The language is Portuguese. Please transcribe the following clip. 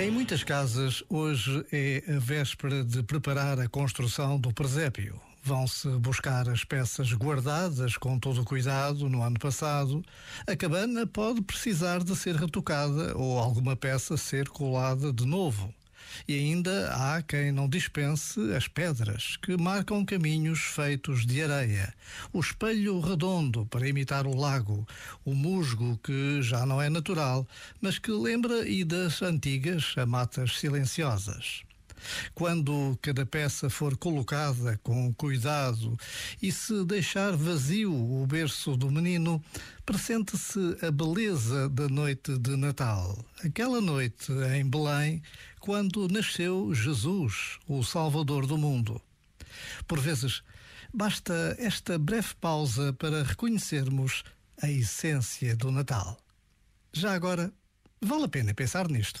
Em muitas casas, hoje é a véspera de preparar a construção do presépio. Vão-se buscar as peças guardadas com todo o cuidado no ano passado. A cabana pode precisar de ser retocada ou alguma peça ser colada de novo. E ainda há quem não dispense as pedras, que marcam caminhos feitos de areia, o espelho redondo para imitar o lago, o musgo que já não é natural, mas que lembra idas antigas a matas silenciosas. Quando cada peça for colocada com cuidado e se deixar vazio o berço do menino, pressente-se a beleza da noite de Natal. Aquela noite em Belém, quando nasceu Jesus, o Salvador do mundo. Por vezes, basta esta breve pausa para reconhecermos a essência do Natal. Já agora, vale a pena pensar nisto.